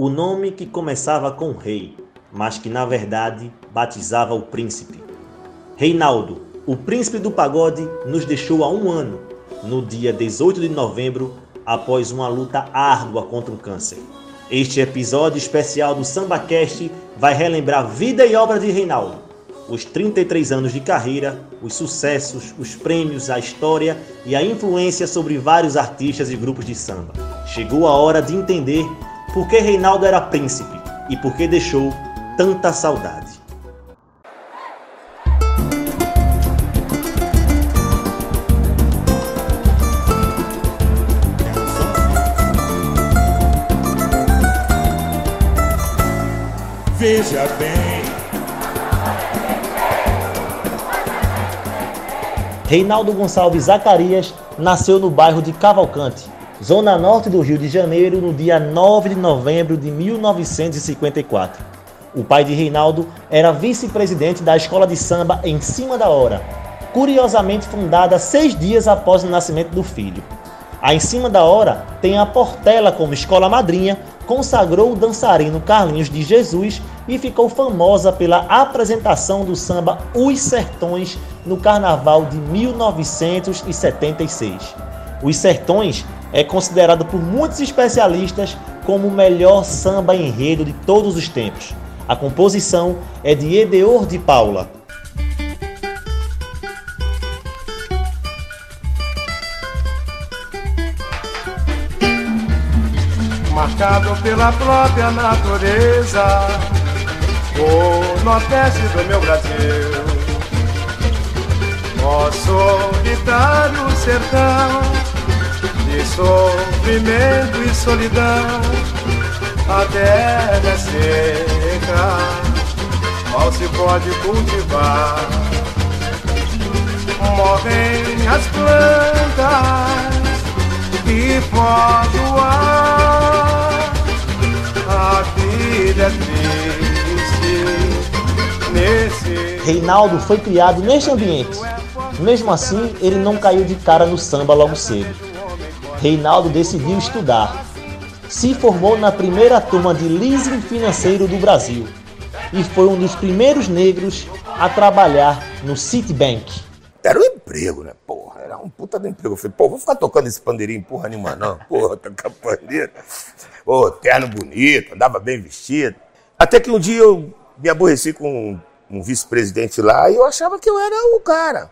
O nome que começava com rei, mas que na verdade batizava o príncipe. Reinaldo, o príncipe do pagode, nos deixou há um ano, no dia 18 de novembro, após uma luta árdua contra o câncer. Este episódio especial do SambaCast vai relembrar vida e obra de Reinaldo os 33 anos de carreira, os sucessos, os prêmios, a história e a influência sobre vários artistas e grupos de samba. Chegou a hora de entender por que Reinaldo era príncipe e por que deixou tanta saudade. Veja bem Reinaldo Gonçalves Zacarias nasceu no bairro de Cavalcante, zona norte do Rio de Janeiro, no dia 9 de novembro de 1954. O pai de Reinaldo era vice-presidente da escola de samba Em Cima da Hora, curiosamente fundada seis dias após o nascimento do filho. A Em Cima da Hora tem a Portela como escola madrinha, consagrou o dançarino Carlinhos de Jesus e ficou famosa pela apresentação do samba Os Sertões no Carnaval de 1976. Os Sertões é considerado por muitos especialistas como o melhor samba enredo de todos os tempos. A composição é de Edeor de Paula. Marcado pela própria natureza, o nordeste do meu Brasil Ó solitário sertão de sofrimento e solidão, a terra é seca, mal se pode cultivar. Morrem as plantas e foge o ar, a vida é triste nesse. Reinaldo foi criado neste ambiente mesmo assim, ele não caiu de cara no samba logo cedo. Reinaldo decidiu estudar. Se formou na primeira turma de leasing financeiro do Brasil e foi um dos primeiros negros a trabalhar no Citibank. Era um emprego, né? Porra, era um puta de emprego. Eu falei, pô, vou ficar tocando esse pandeirinho porra nenhuma, não. Porra, tocar pandeiro. Pô, terno bonito, andava bem vestido. Até que um dia eu me aborreci com um vice-presidente lá e eu achava que eu era o cara.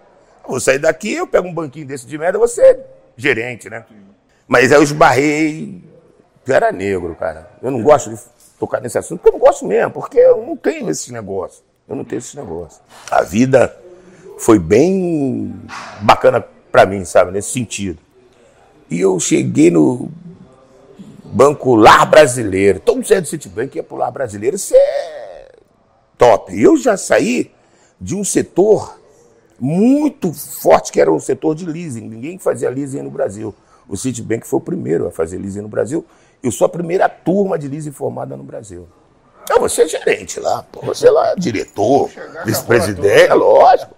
Vou sair daqui, eu pego um banquinho desse de merda, você é gerente, né? Mas aí eu esbarrei. Eu era negro, cara. Eu não gosto de tocar nesse assunto, porque eu não gosto mesmo, porque eu não tenho esses negócios. Eu não tenho esses negócios. A vida foi bem bacana para mim, sabe, nesse sentido. E eu cheguei no Banco Lar Brasileiro. Todo mundo do Citibank ia pro Lar Brasileiro. Isso é top. Eu já saí de um setor muito forte, que era o setor de leasing. Ninguém fazia leasing no Brasil. O Citibank foi o primeiro a fazer leasing no Brasil. Eu sou a primeira turma de leasing formada no Brasil. Então, você é gerente lá, pô, você lá é diretor, vice-presidente, lógico.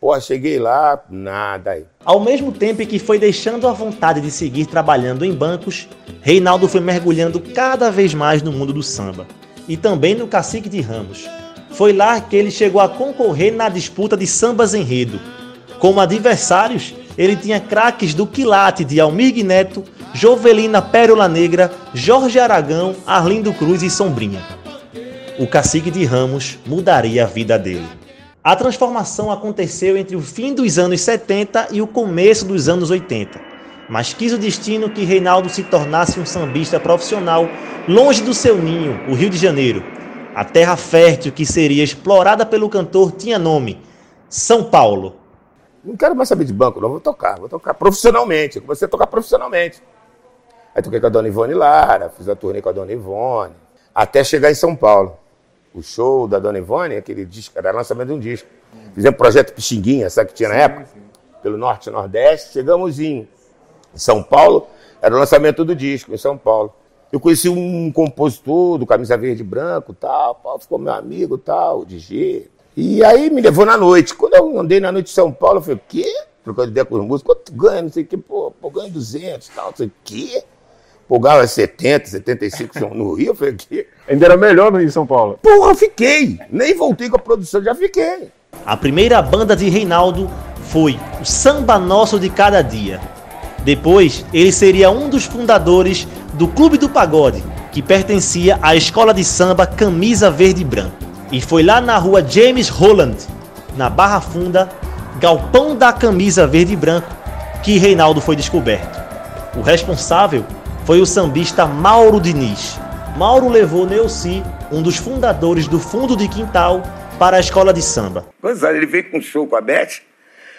Pô, cheguei lá, nada aí. Ao mesmo tempo que foi deixando a vontade de seguir trabalhando em bancos, Reinaldo foi mergulhando cada vez mais no mundo do samba. E também no Cacique de Ramos, foi lá que ele chegou a concorrer na disputa de sambas enredo. Como adversários, ele tinha craques do quilate de Almir Neto, Jovelina Pérola Negra, Jorge Aragão, Arlindo Cruz e Sombrinha. O cacique de Ramos mudaria a vida dele. A transformação aconteceu entre o fim dos anos 70 e o começo dos anos 80, mas quis o destino que Reinaldo se tornasse um sambista profissional longe do seu ninho, o Rio de Janeiro, a terra fértil que seria explorada pelo cantor tinha nome: São Paulo. Não quero mais saber de banco, não. Vou tocar, vou tocar profissionalmente. Eu comecei a tocar profissionalmente. Aí toquei com a dona Ivone Lara, fiz a turnê com a dona Ivone, até chegar em São Paulo. O show da dona Ivone, aquele disco, era lançamento de um disco. Fizemos projeto Pixinguinha, sabe que tinha na época? Sim. Pelo Norte e Nordeste. Chegamos em São Paulo, era o lançamento do disco, em São Paulo. Eu conheci um compositor do Camisa Verde Branco, tal, ficou meu amigo, tal, o DG. E aí me levou na noite. Quando eu andei na noite de São Paulo, eu falei, o quê? Trocando ideia com os músicos, quanto ganha? Não sei o quê, pô, pô ganho 200, tal, não sei o quê. O Galo é 70, 75 shows no Rio. Eu falei, aqui. Ainda era melhor no Rio de São Paulo. Porra, fiquei. Nem voltei com a produção, já fiquei. A primeira banda de Reinaldo foi o Samba Nosso de Cada Dia. Depois, ele seria um dos fundadores do Clube do Pagode, que pertencia à escola de samba Camisa Verde e Branco. E foi lá na rua James Holland, na Barra Funda, Galpão da Camisa Verde e Branco, que Reinaldo foi descoberto. O responsável foi o sambista Mauro Diniz. Mauro levou Neuci, um dos fundadores do Fundo de Quintal, para a escola de samba. Pois é, ele veio com um show com a Beth,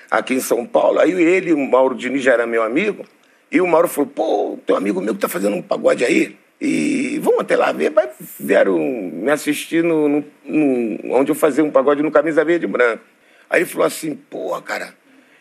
aqui em São Paulo. Aí ele, o Mauro Diniz já era meu amigo. E o Mauro falou: pô, teu amigo meu que tá fazendo um pagode aí. E vamos até lá ver. Vai, vieram me assistir no, no, no, onde eu fazia um pagode no Camisa Verde e Branco. Aí ele falou assim: pô, cara,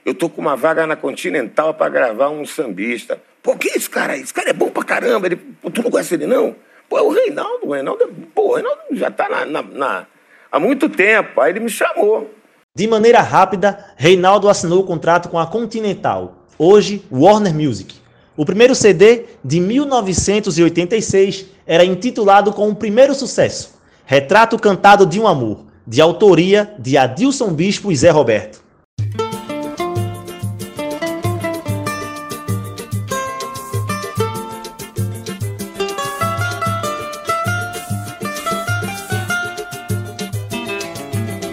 eu tô com uma vaga na Continental para gravar um sambista. Pô, que é esse cara? Esse cara é bom pra caramba. Ele, tu não conhece ele, não? Pô, é o Reinaldo. O Reinaldo, pô, o Reinaldo já tá na, na, na, há muito tempo. Aí ele me chamou. De maneira rápida, Reinaldo assinou o contrato com a Continental, hoje Warner Music. O primeiro CD, de 1986, era intitulado com o primeiro sucesso, Retrato Cantado de um Amor, de autoria de Adilson Bispo e Zé Roberto.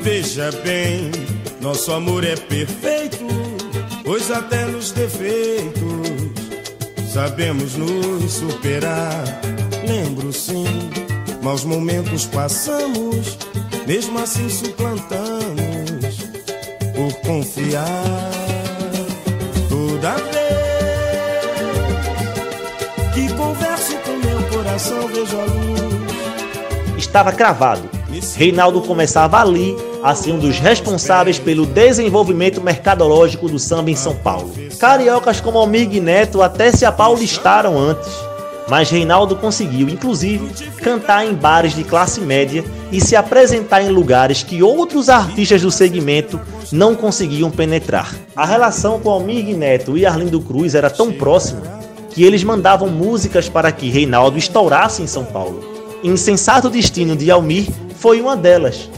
Veja bem, nosso amor é perfeito, pois até nos defeitos sabemos nos superar. Lembro sim, maus momentos passamos, mesmo assim suplantamos por confiar. Toda vez que converso com meu coração, vejo a luz. Estava cravado Reinaldo começava ali a ser um dos responsáveis pelo desenvolvimento mercadológico do samba em São Paulo. Cariocas como Almir Neto até se apaulistaram antes, mas Reinaldo conseguiu, inclusive, cantar em bares de classe média e se apresentar em lugares que outros artistas do segmento não conseguiam penetrar. A relação com Almir Neto e Arlindo Cruz era tão próxima que eles mandavam músicas para que Reinaldo estourasse em São Paulo. Insensato Destino de Almir foi uma delas.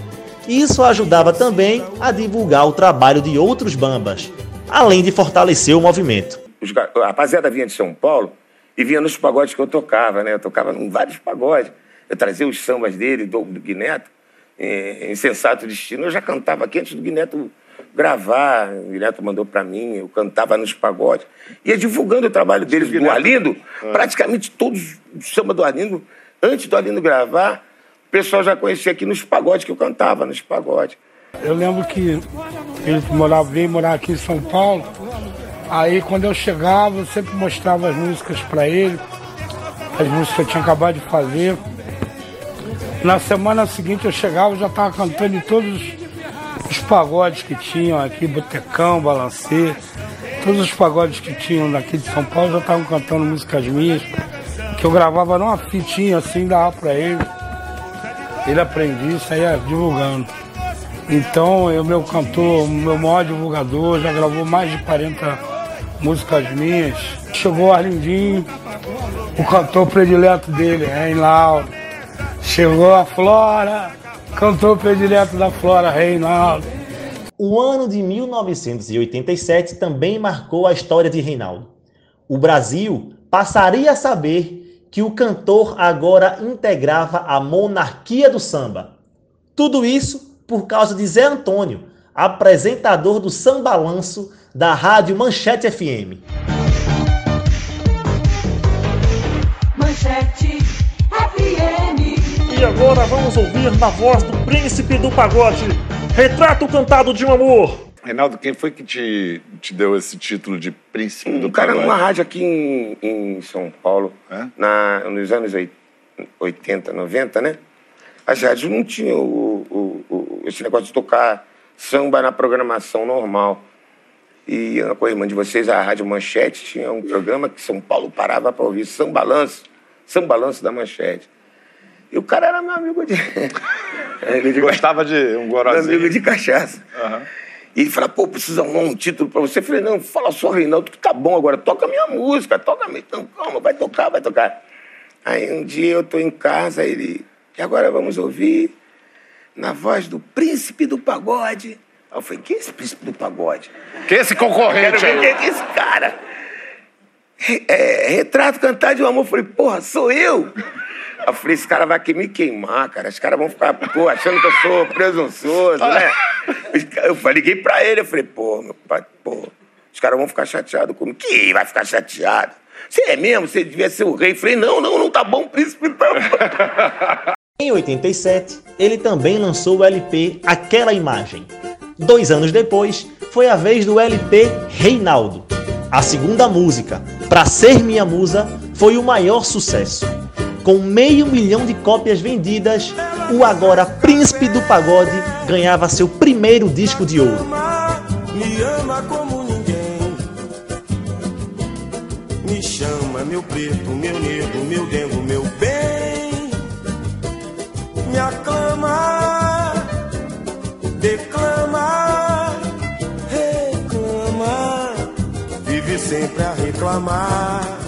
Isso ajudava também a divulgar o trabalho de outros bambas, além de fortalecer o movimento. Os, a rapaziada vinha de São Paulo e vinha nos pagodes que eu tocava, né? Eu tocava em vários pagodes. Eu trazia os sambas dele, do, do Guineto, é, Insensato Destino. Eu já cantava aqui antes do Guineto gravar. O Guineto mandou para mim, eu cantava nos pagodes. Ia divulgando o trabalho deles, do Arlindo. Ah. Praticamente todos os sambas do Arlindo, antes do Arlindo gravar, o pessoal já conhecia aqui nos pagodes que eu cantava, nos pagodes. Eu lembro que ele morava, veio morar aqui em São Paulo. Aí quando eu chegava, eu sempre mostrava as músicas para ele, as músicas que eu tinha acabado de fazer. Na semana seguinte eu chegava, já estava cantando em todos os pagodes que tinham aqui, Botecão, Balancê, todos os pagodes que tinham daqui de São Paulo já estavam cantando músicas minhas, que eu gravava numa fitinha assim, dava para ele ele aprendia e saía divulgando. Então, o meu cantor, meu maior divulgador, já gravou mais de 40 músicas minhas. Chegou o Arlindinho, o cantor predileto dele, Reinaldo. Chegou a Flora, cantor predileto da Flora, Reinaldo. O ano de 1987 também marcou a história de Reinaldo. O Brasil passaria a saber que o cantor agora integrava a monarquia do samba. Tudo isso por causa de Zé Antônio, apresentador do Sambalanço da rádio Manchete FM. Manchete FM. E agora vamos ouvir na voz do príncipe do pagode, Retrato Cantado de um Amor. Reinaldo, quem foi que te, te deu esse título de príncipe um do cara pagode? numa rádio aqui em, em São Paulo, É? na, nos anos oit- 80, 90, né? As rádios não tinham o, o- o- esse negócio de tocar samba na programação normal. E com a irmã de vocês, a Rádio Manchete, tinha um programa que São Paulo parava para ouvir Sambalanço, Sambalanço da Manchete. E o cara era meu amigo de. Ele de Gostava de um meu gorozinho. amigo de cachaça. Aham. E ele fala, pô, precisa arrumar um título pra você. Eu falei, não, fala só, Reinaldo, que tá bom agora, toca minha música, toca a minha. Então, calma, vai tocar, vai tocar. Aí um dia eu tô em casa, ele. E agora vamos ouvir na voz do príncipe do pagode. Aí eu falei, quem é esse príncipe do pagode? Que esse Quero concorrente ver quem aí? é esse cara. É, retrato cantar de um amor. Eu falei, porra, sou eu. Eu falei, esse cara vai que me queimar, cara. Os caras vão ficar, pô, achando que eu sou presunçoso, né? Eu falei, liguei pra ele, eu falei, pô, meu pai, pô, os caras vão ficar chateados comigo. Que vai ficar chateado? Você é mesmo? Você devia ser o rei. Eu falei, não, não, não tá bom, príncipe, tá bom. Em 87, ele também lançou o LP Aquela Imagem. Dois anos depois, foi a vez do LP Reinaldo. A segunda música, Pra Ser Minha Musa, foi o maior sucesso. Com meio milhão de cópias vendidas, o agora príncipe do pagode ganhava seu primeiro disco de ouro. me ama como ninguém. Me chama, meu preto, meu negro, meu dengo, meu bem. Me aclama, declama, reclama. Vive sempre a reclamar.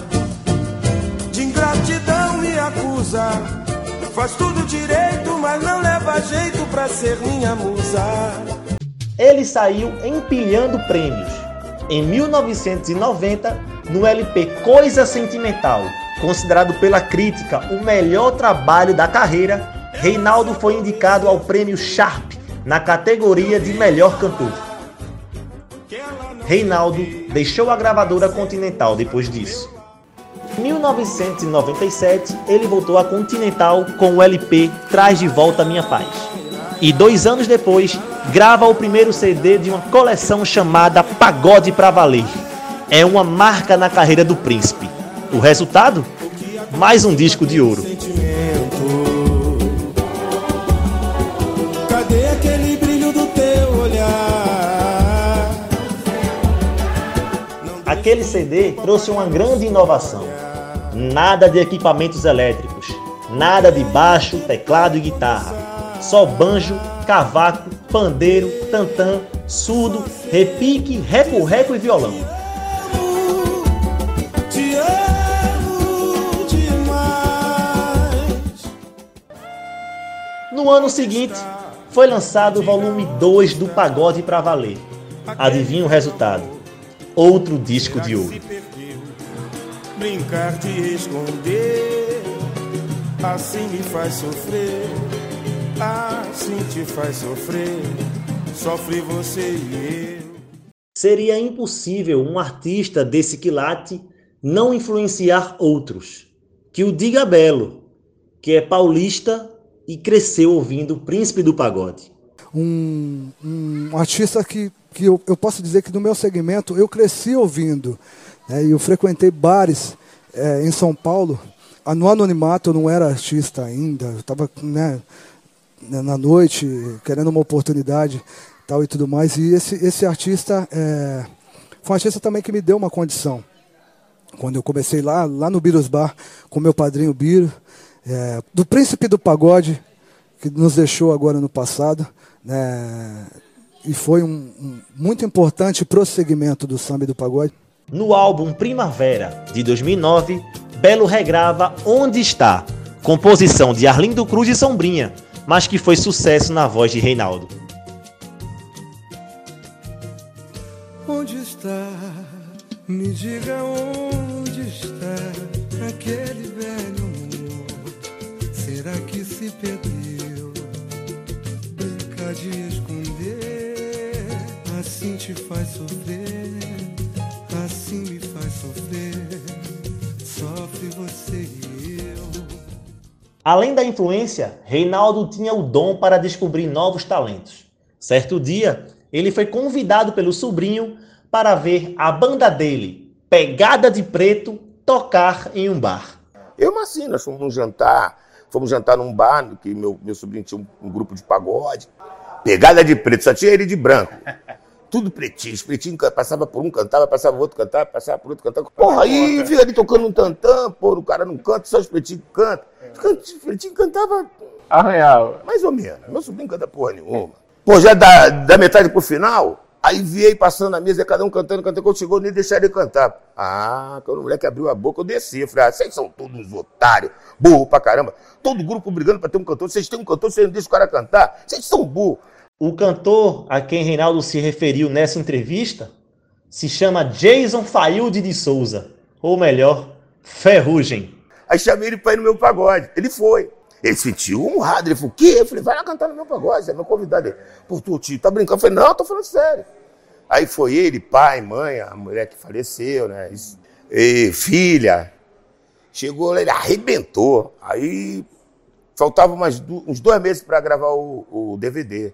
Faz tudo direito, mas não leva jeito pra ser minha musa. Ele saiu empilhando prêmios. Em 1990, no LP Coisa Sentimental, considerado pela crítica o melhor trabalho da carreira, Reinaldo foi indicado ao prêmio Sharp na categoria de melhor cantor. Reinaldo deixou a gravadora Continental depois disso. Em 1997, ele voltou à Continental com o LP Traz de Volta Minha Paz. E dois anos depois, grava o primeiro CD de uma coleção chamada Pagode Pra Valer. É uma marca na carreira do príncipe. O resultado? Mais um disco de ouro. sentimento. Cadê aquele brilho do teu olhar? Aquele CD trouxe uma grande inovação. Nada de equipamentos elétricos, nada de baixo, teclado e guitarra. Só banjo, cavaco, pandeiro, tantã, surdo, repique, reco-reco e violão. No ano seguinte, foi lançado o volume 2 do Pagode Pra Valer. Adivinha o resultado? Outro disco de ouro. Brincar de esconder, assim me faz sofrer, assim te faz sofrer. Sofre você e eu. Seria impossível um artista desse quilate não influenciar outros. Que o diga Belo, que é paulista e cresceu ouvindo o Príncipe do Pagode. um, um artista que, que eu, eu posso dizer que no meu segmento eu cresci ouvindo. Né, e eu frequentei bares eh, em São Paulo. Ah, No anonimato eu não era artista ainda, eu estava né, na noite querendo uma oportunidade tal e tudo mais. E esse, esse artista eh, foi um artista também que me deu uma condição quando eu comecei lá, lá no Biros Bar, com meu padrinho Biro, é, do Príncipe do Pagode, que nos deixou agora no passado, né, e foi um, um muito importante prosseguimento do samba e do pagode. No álbum Primavera, de 2009, Belo regrava Onde Está, composição de Arlindo Cruz e Sombrinha, mas que foi sucesso na voz de Reinaldo. Onde está? Me diga onde está aquele velho amor. Será que se perdeu? Brincar de esconder, assim te faz sofrer, assim me faz sofrer. Sofre você e eu. Além da influência, Reinaldo tinha o dom para descobrir novos talentos. Certo dia, ele foi convidado pelo sobrinho para ver a banda dele, Pegada de Preto, tocar em um bar. Eu, assim, nós fomos num jantar, fomos jantar num bar, que meu, meu sobrinho tinha um, um grupo de pagode. Pegada de preto, só tinha ele de branco. Tudo pretinho, os pretinhos passava por um, cantava, passava por outro, cantava, passava por outro, cantava. Porra, aí fica ali tocando um tantã, pô, o cara não canta, só os pretinhos cantam. Os pretinhos cantavam Arranhava. mais ou menos. Meu sobrinho canta porra nenhuma. Pô, já da, da metade pro final, Aí vi aí passando na mesa, cada um cantando, cantando. Quando chegou, nem deixaram ele cantar. Ah, quando o moleque abriu a boca, eu desci. Eu falei, ah, vocês são todos uns otários, burro pra caramba. Todo grupo brigando pra ter um cantor. Vocês têm um cantor, vocês não deixam o cara cantar. Vocês são burros. O cantor a quem Reinaldo se referiu nessa entrevista se chama Jason Failde de Souza, ou melhor, Ferrugem. Aí chamei ele pra ir no meu pagode. Ele foi. Ele se sentiu honrado. Ele falou, o quê? Eu falei, vai lá cantar no meu pagode, é meu convidado. Ele, pô, tu, tio, tá brincando? Eu falei, não, eu tô falando sério. Aí foi ele, pai, mãe, a mulher que faleceu, né? E filha. Chegou lá, ele arrebentou. Aí faltava umas, uns dois meses para gravar o, o, DVD.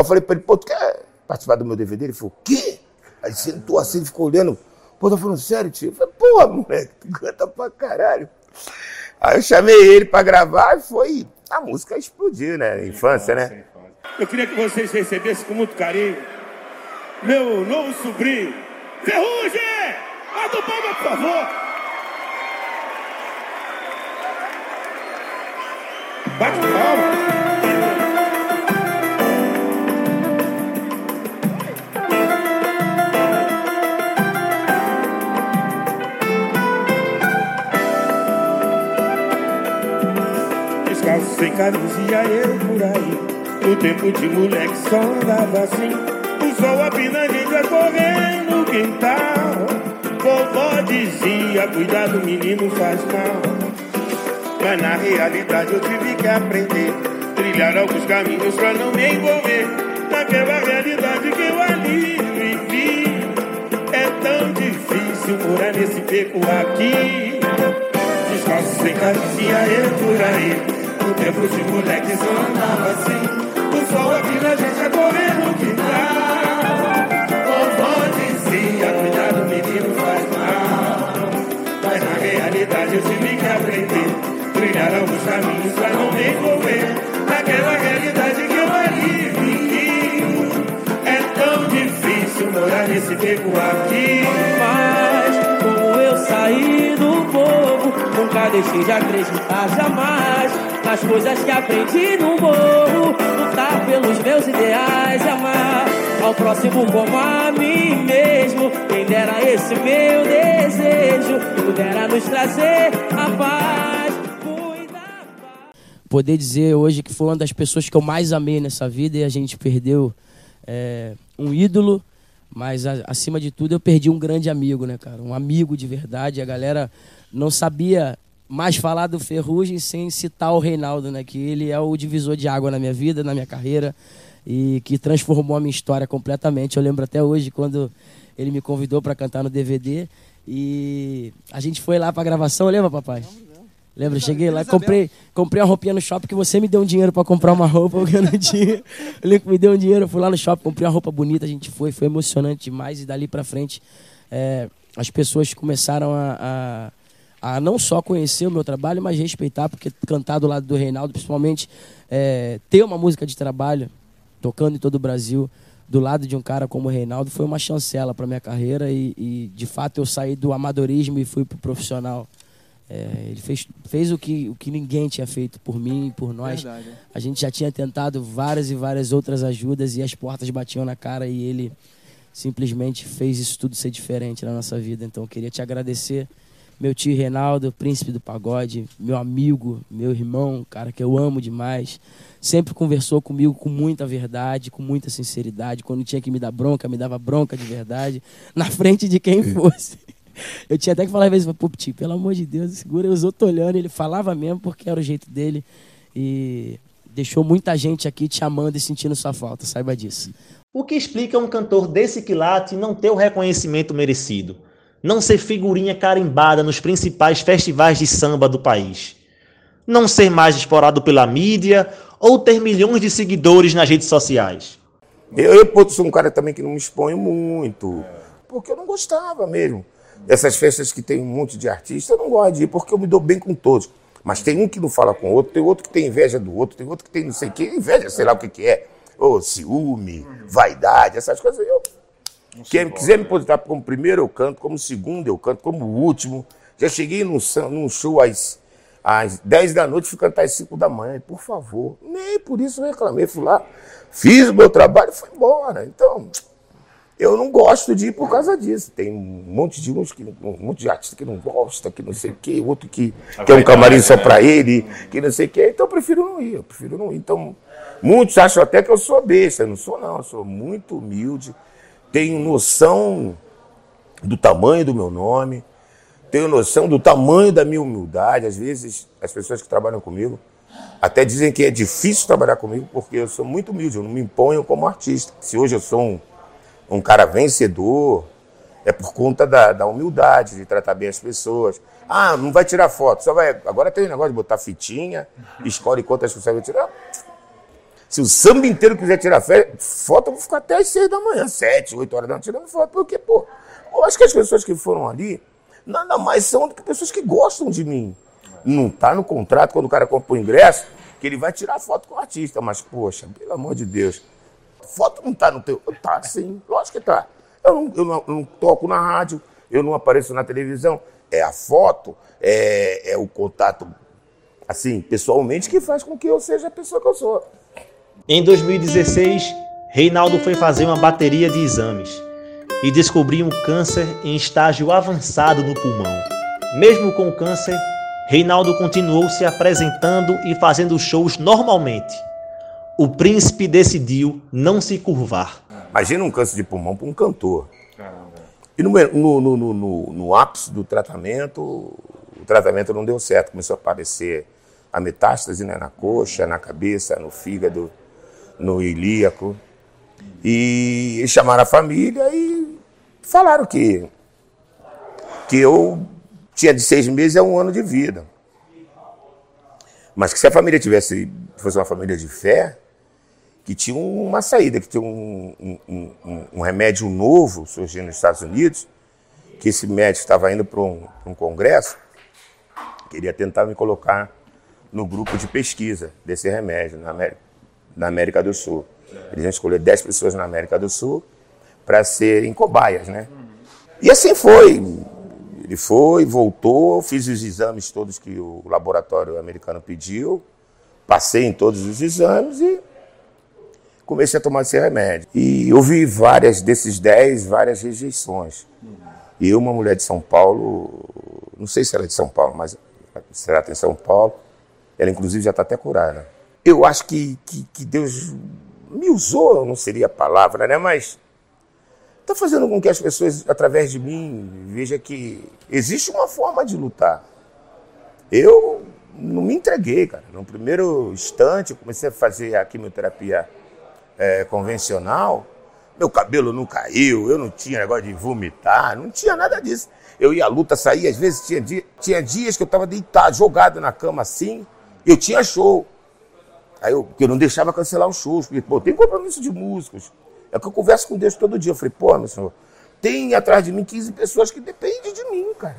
Eu falei para ele, pô, tu quer participar do meu DVD? Ele falou, o quê? Aí sentou assim, ficou olhando. Pô, tá falando sério, tio? Eu falei, pô, moleque, tu canta pra caralho. Aí eu chamei ele para gravar e foi. A música explodiu, né? Infância, né? Eu queria que vocês recebessem com muito carinho meu novo sobrinho, Ferrugem! Bata o palma, por favor! Bate palma! Descalço sem camisa eu por aí. No tempo de moleque só andava assim. O sol apina, a gente vai correr no quintal. Vovó dizia, cuidado menino faz mal. Mas na realidade eu tive que aprender. Trilhar alguns caminhos pra não me envolver. Naquela realidade que eu ali vivi. É tão difícil morar nesse beco aqui. Descalço sem camisa eu por aí no tempo de moleque só andava assim. O sol aqui na gente a correr no quintal Vovó dizia, cuidado menino faz mal. Mas na realidade eu tive que aprender. Trilhar alguns caminhos pra não me envolver. Naquela realidade que eu ali vivi. É tão difícil morar nesse beco aqui. Mas como eu saí do povo Nunca deixei de acreditar jamais Nas coisas que aprendi no morro Lutar pelos meus ideais e amar Ao próximo como a mim mesmo Quem dera esse meu desejo Pudera nos trazer a paz Poder dizer hoje que foi uma das pessoas que eu mais amei nessa vida E a gente perdeu é, um ídolo mas acima de tudo eu perdi um grande amigo, né, cara? Um amigo de verdade. A galera não sabia mais falar do Ferrugem sem citar o Reinaldo, né? Que ele é o divisor de água na minha vida, na minha carreira e que transformou a minha história completamente. Eu lembro até hoje quando ele me convidou para cantar no DVD e a gente foi lá para gravação, lembra, papai? Lembra? Cheguei lá, comprei, comprei uma roupinha no shopping que você me deu um dinheiro para comprar uma roupa, porque eu não tinha. Ele me deu um dinheiro, eu fui lá no shopping, comprei uma roupa bonita, a gente foi, foi emocionante demais. E dali para frente, é, as pessoas começaram a, a, a, não só conhecer o meu trabalho, mas respeitar, porque cantar do lado do Reinaldo, principalmente, é, ter uma música de trabalho, tocando em todo o Brasil, do lado de um cara como o Reinaldo, foi uma chancela para minha carreira. E, e, de fato, eu saí do amadorismo e fui pro profissional. É, ele fez, fez o, que, o que ninguém tinha feito por mim e por nós. Verdade. A gente já tinha tentado várias e várias outras ajudas e as portas batiam na cara e ele simplesmente fez isso tudo ser diferente na nossa vida. Então eu queria te agradecer, meu tio Reinaldo, príncipe do pagode, meu amigo, meu irmão, cara que eu amo demais. Sempre conversou comigo com muita verdade, com muita sinceridade. Quando tinha que me dar bronca, me dava bronca de verdade, na frente de quem fosse. Eu tinha até que falar às vezes, pô, tio, pelo amor de Deus, segura os outros olhando. Ele falava mesmo porque era o jeito dele. E deixou muita gente aqui te amando e sentindo sua falta, saiba disso. O que explica um cantor desse quilate não ter o reconhecimento merecido? Não ser figurinha carimbada nos principais festivais de samba do país? Não ser mais explorado pela mídia ou ter milhões de seguidores nas redes sociais? Eu, eu sou um cara também que não me exponho muito, porque eu não gostava mesmo. Essas festas que tem um monte de artistas, eu não gosto de ir porque eu me dou bem com todos. Mas tem um que não fala com o outro, tem outro que tem inveja do outro, tem outro que tem não sei o que, inveja, sei lá o que, que é. Ou ciúme, vaidade, essas coisas. Eu, quem quiser me positar como primeiro eu canto, como segundo eu canto, como último. Já cheguei num, num show às, às 10 da noite, fui cantar às 5 da manhã. E, por favor, nem por isso eu reclamei. Fui lá, fiz o meu trabalho e fui embora. Então, Eu não gosto de ir por causa disso. Tem um monte de uns que um monte de artista que não gosta, que não sei o quê, outro que quer um camarim só para ele, que não sei o quê. Então eu prefiro não ir, eu prefiro não ir. Então, muitos acham até que eu sou besta. Eu não sou, não. Eu sou muito humilde. Tenho noção do tamanho do meu nome, tenho noção do tamanho da minha humildade. Às vezes, as pessoas que trabalham comigo até dizem que é difícil trabalhar comigo porque eu sou muito humilde, eu não me imponho como artista. Se hoje eu sou um, um cara vencedor, é por conta da, da humildade, de tratar bem as pessoas. Ah, não vai tirar foto, só vai. Agora tem o negócio de botar fitinha, escolhe quantas pessoas vai tirar. Se o samba inteiro quiser tirar fe- foto, eu vou ficar até as seis da manhã, sete, oito horas da manhã tirando foto. Porque, pô, eu acho que as pessoas que foram ali, nada mais são do que pessoas que gostam de mim. Não está no contrato, quando o cara compra o ingresso, que ele vai tirar foto com o artista. Mas, poxa, pelo amor de Deus, foto não está no teu. Tá, sim, lógico que tá. Eu não, eu não- eu não toco na rádio, eu não apareço na televisão. É a foto, é, é o contato, assim, pessoalmente, que faz com que eu seja a pessoa que eu sou. Em 2016, Reinaldo foi fazer uma bateria de exames e descobriu um câncer em estágio avançado no pulmão. Mesmo com o câncer, Reinaldo continuou se apresentando e fazendo shows normalmente. O príncipe decidiu não se curvar. Imagina um câncer de pulmão para um cantor. E no, no, no, no, no- no ápice do tratamento, o tratamento não deu certo. Começou a aparecer a metástase né, na coxa, na cabeça, no fígado, no ilíaco. E chamaram a família e falaram que, que eu tinha de seis meses a um ano de vida. Mas que se a família tivesse, fosse uma família de fé, que tinha uma saída, que tinha um, um- um- um- remédio novo surgindo nos Estados Unidos, que esse médico estava indo para um, um congresso, queria tentar me colocar no grupo de pesquisa desse remédio na América, na América do Sul. Eles iam escolher 10 pessoas na América do Sul para serem cobaias, né? E assim foi. Ele foi, voltou, fiz os exames todos que o laboratório americano pediu, passei em todos os exames e comecei a tomar esse remédio. E houve várias, desses 10, várias rejeições. E uma mulher de São Paulo, não sei se ela é de São Paulo, mas se ela tem São Paulo, ela inclusive já está até curada. Eu acho que, que, que Deus me usou, não seria a palavra, né? Mas está fazendo com que as pessoas, através de mim, vejam que existe uma forma de lutar. Eu não me entreguei, cara. No primeiro instante, eu comecei a fazer a quimioterapia eh, convencional. Meu cabelo não caiu, eu não tinha negócio de vomitar, não tinha nada disso. Eu ia à luta, saía, às vezes tinha, dia- tinha dias que eu estava deitado, jogado na cama assim, eu tinha show. Aí eu, porque eu não deixava cancelar os shows, porque, pô, tem compromisso de músicos. É que eu converso com Deus todo dia. Eu falei, pô, meu senhor, tem atrás de mim 15 pessoas que dependem de mim, cara.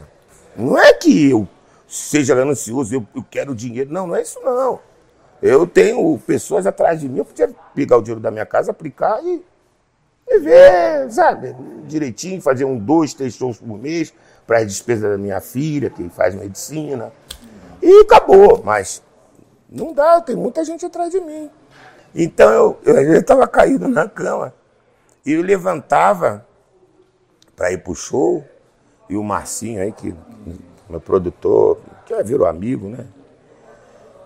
Não é que eu seja ganancioso, eu, eu quero dinheiro. Não, não é isso não. Eu tenho pessoas atrás de mim, eu podia pegar o dinheiro da minha casa, aplicar e, e ver, sabe, direitinho, fazer um, dois, três shows por mês para as despesas da minha filha, que faz medicina. E acabou, mas não dá, tem muita gente atrás de mim. Então eu, eu estava caído na cama e eu levantava para ir pro show e o Marcinho aí, que meu produtor, que já virou amigo, né?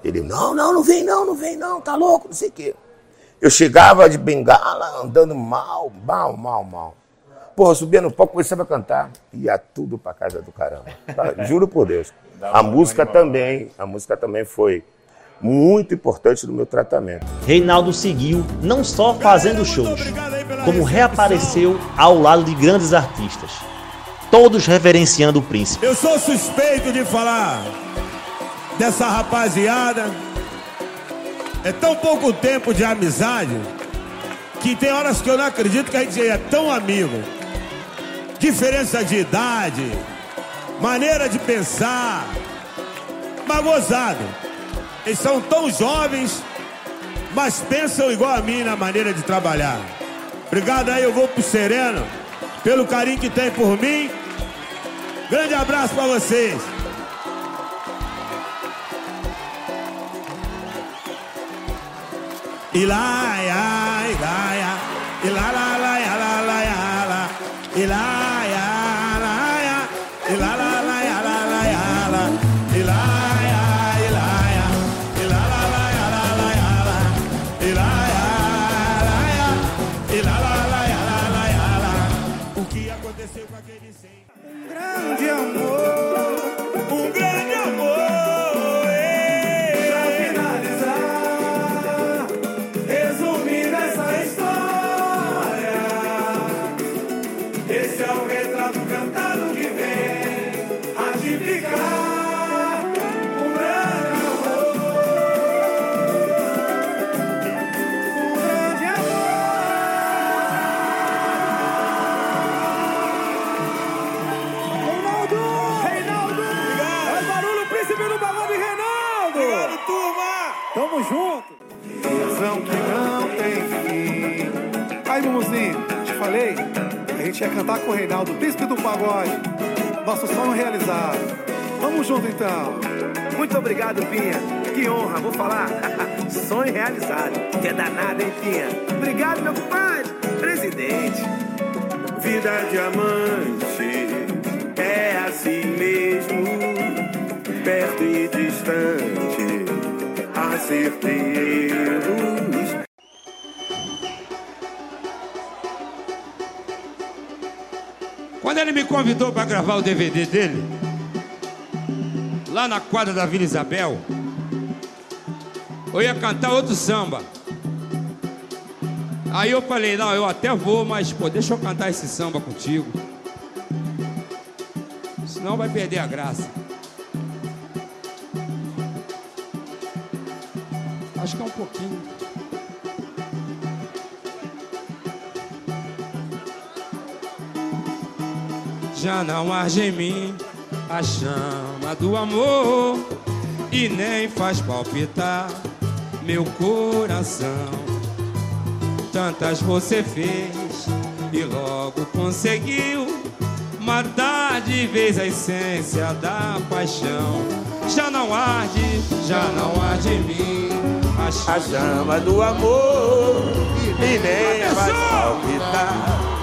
Ele, não, não, não vem não, não vem não, tá louco, não sei o quê. Eu chegava de bengala, andando mal, mal, mal, mal. Porra, subia no palco, começava a cantar, ia tudo pra casa do caramba. Tá? Juro por Deus. A música também, a música também foi muito importante no meu tratamento. Reinaldo seguiu não só fazendo shows, como reapareceu ao lado de grandes artistas, todos reverenciando o príncipe. Eu sou suspeito de falar dessa rapaziada. É tão pouco tempo de amizade que tem horas que eu não acredito que a gente é tão amigo. Diferença de idade, maneira de pensar, mas gozado. Eles são tão jovens, mas pensam igual a mim na maneira de trabalhar. Obrigado aí, eu vou pro Sereno, pelo carinho que tem por mim. Grande abraço pra vocês. E lá, e lá, e lá, com o Reinaldo, príncipe do pagode. Nosso sonho realizado. Vamos junto então. Muito obrigado, Pinha. Que honra, vou falar. Sonho realizado. Que é danado, hein, Pinha? Obrigado, meu compadre. Presidente. Vida diamante é assim mesmo, perto e distante, acertei erros. Quando ele me convidou para gravar o DVD dele, lá na quadra da Vila Isabel, eu ia cantar outro samba. Aí eu falei, não, eu até vou, mas pô, deixa eu cantar esse samba contigo. Senão vai perder a graça. Acho que é um pouquinho. Já não arde em mim a chama do amor e nem faz palpitar meu coração. Tantas você fez e logo conseguiu matar de vez a essência da paixão. Já não arde, já não arde em mim a chama, A chama do amor e nem vai palpitar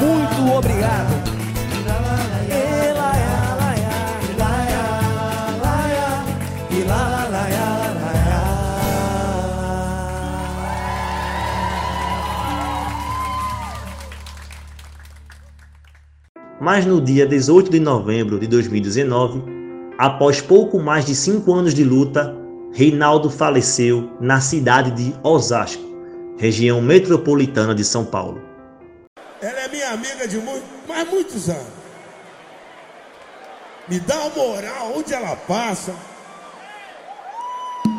muito obrigado. Mas no dia 18 de novembro de 2019, após pouco mais de cinco anos de luta, Reinaldo faleceu na cidade de Osasco, região metropolitana de São Paulo. Amiga de muito, mais muitos anos. Me dá uma moral onde ela passa.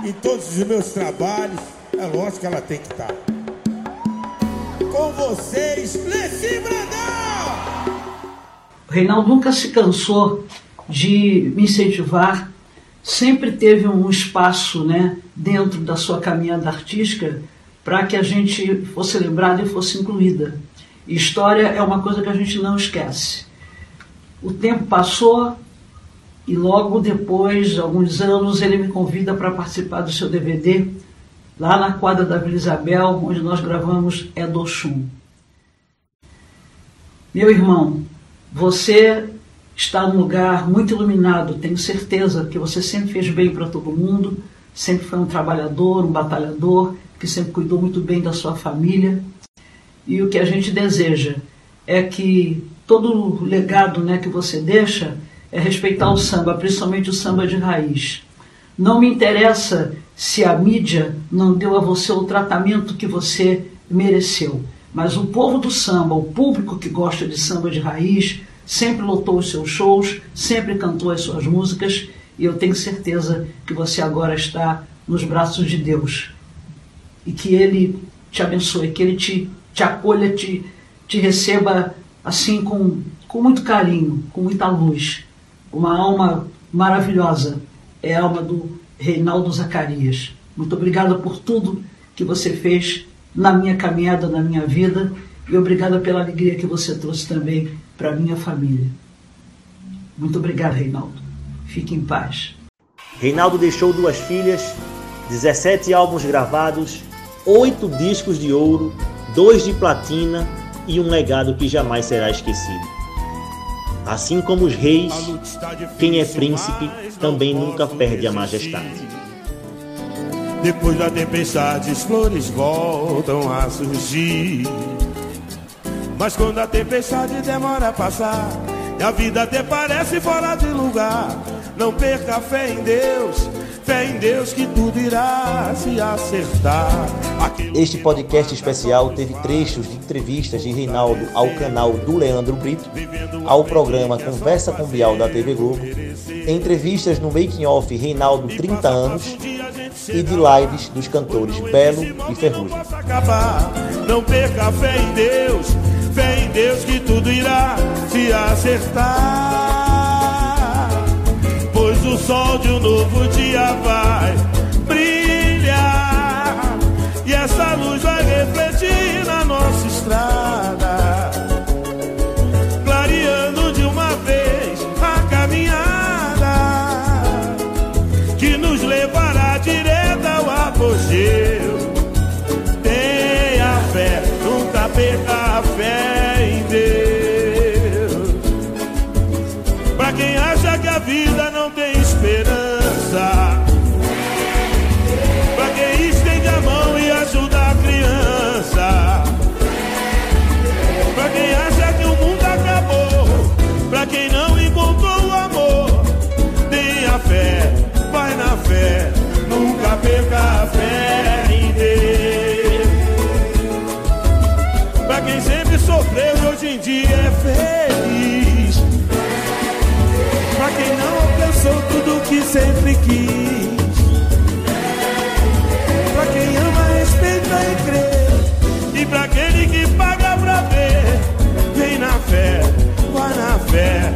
Em todos os meus trabalhos. É lógico que ela tem que estar. Com vocês, Leci Brandão! O Reinaldo nunca se cansou de me incentivar, sempre teve um espaço né, dentro da sua caminhada artística para que a gente fosse lembrada e fosse incluída. História é uma coisa que a gente não esquece. O tempo passou e logo depois, de alguns anos, ele me convida para participar do seu DVD lá na quadra da Vila Isabel, onde nós gravamos É do Chum. Meu irmão, você está num lugar muito iluminado, tenho certeza que você sempre fez bem para todo mundo, sempre foi um trabalhador, um batalhador, que sempre cuidou muito bem da sua família. E o que a gente deseja é que todo o legado né, que você deixa é respeitar o samba, principalmente o samba de raiz. Não me interessa se a mídia não deu a você o tratamento que você mereceu, mas o povo do samba, o público que gosta de samba de raiz, sempre lotou os seus shows, sempre cantou as suas músicas e eu tenho certeza que você agora está nos braços de Deus e que Ele te abençoe, que Ele te, te acolha, te, te receba assim com, com muito carinho, com muita luz. Uma alma maravilhosa é a alma do Reinaldo Zacarias. Muito obrigada por tudo que você fez na minha caminhada, na minha vida e obrigada pela alegria que você trouxe também para minha família. Muito obrigada, Reinaldo. Fique em paz. Reinaldo deixou duas filhas, 17 álbuns gravados, 8 discos de ouro, 2 de platina e um legado que jamais será esquecido. Assim como os reis, quem é príncipe também nunca perde a majestade. Depois da tempestade, as flores voltam a surgir. Mas quando a tempestade demora a passar, e a vida até parece fora de lugar. Não perca a fé em Deus, Fé em Deus que tudo irá se acertar. Aquilo Este podcast especial teve trechos de entrevistas de Reinaldo ao canal do Leandro Brito, ao programa Conversa com Bial da TV Globo, entrevistas no Making Off Reinaldo 30 anos e de lives dos cantores Belo e Ferrugem. Não perca fé em Deus, fé em Deus que tudo irá se acertar. Sol de um novo dia vai brilhar. E essa luz vai refletir na nossa estrada, sempre quis. Pra quem ama, respeita e crê. E pra aquele que paga pra ver, vem na fé, vai na fé.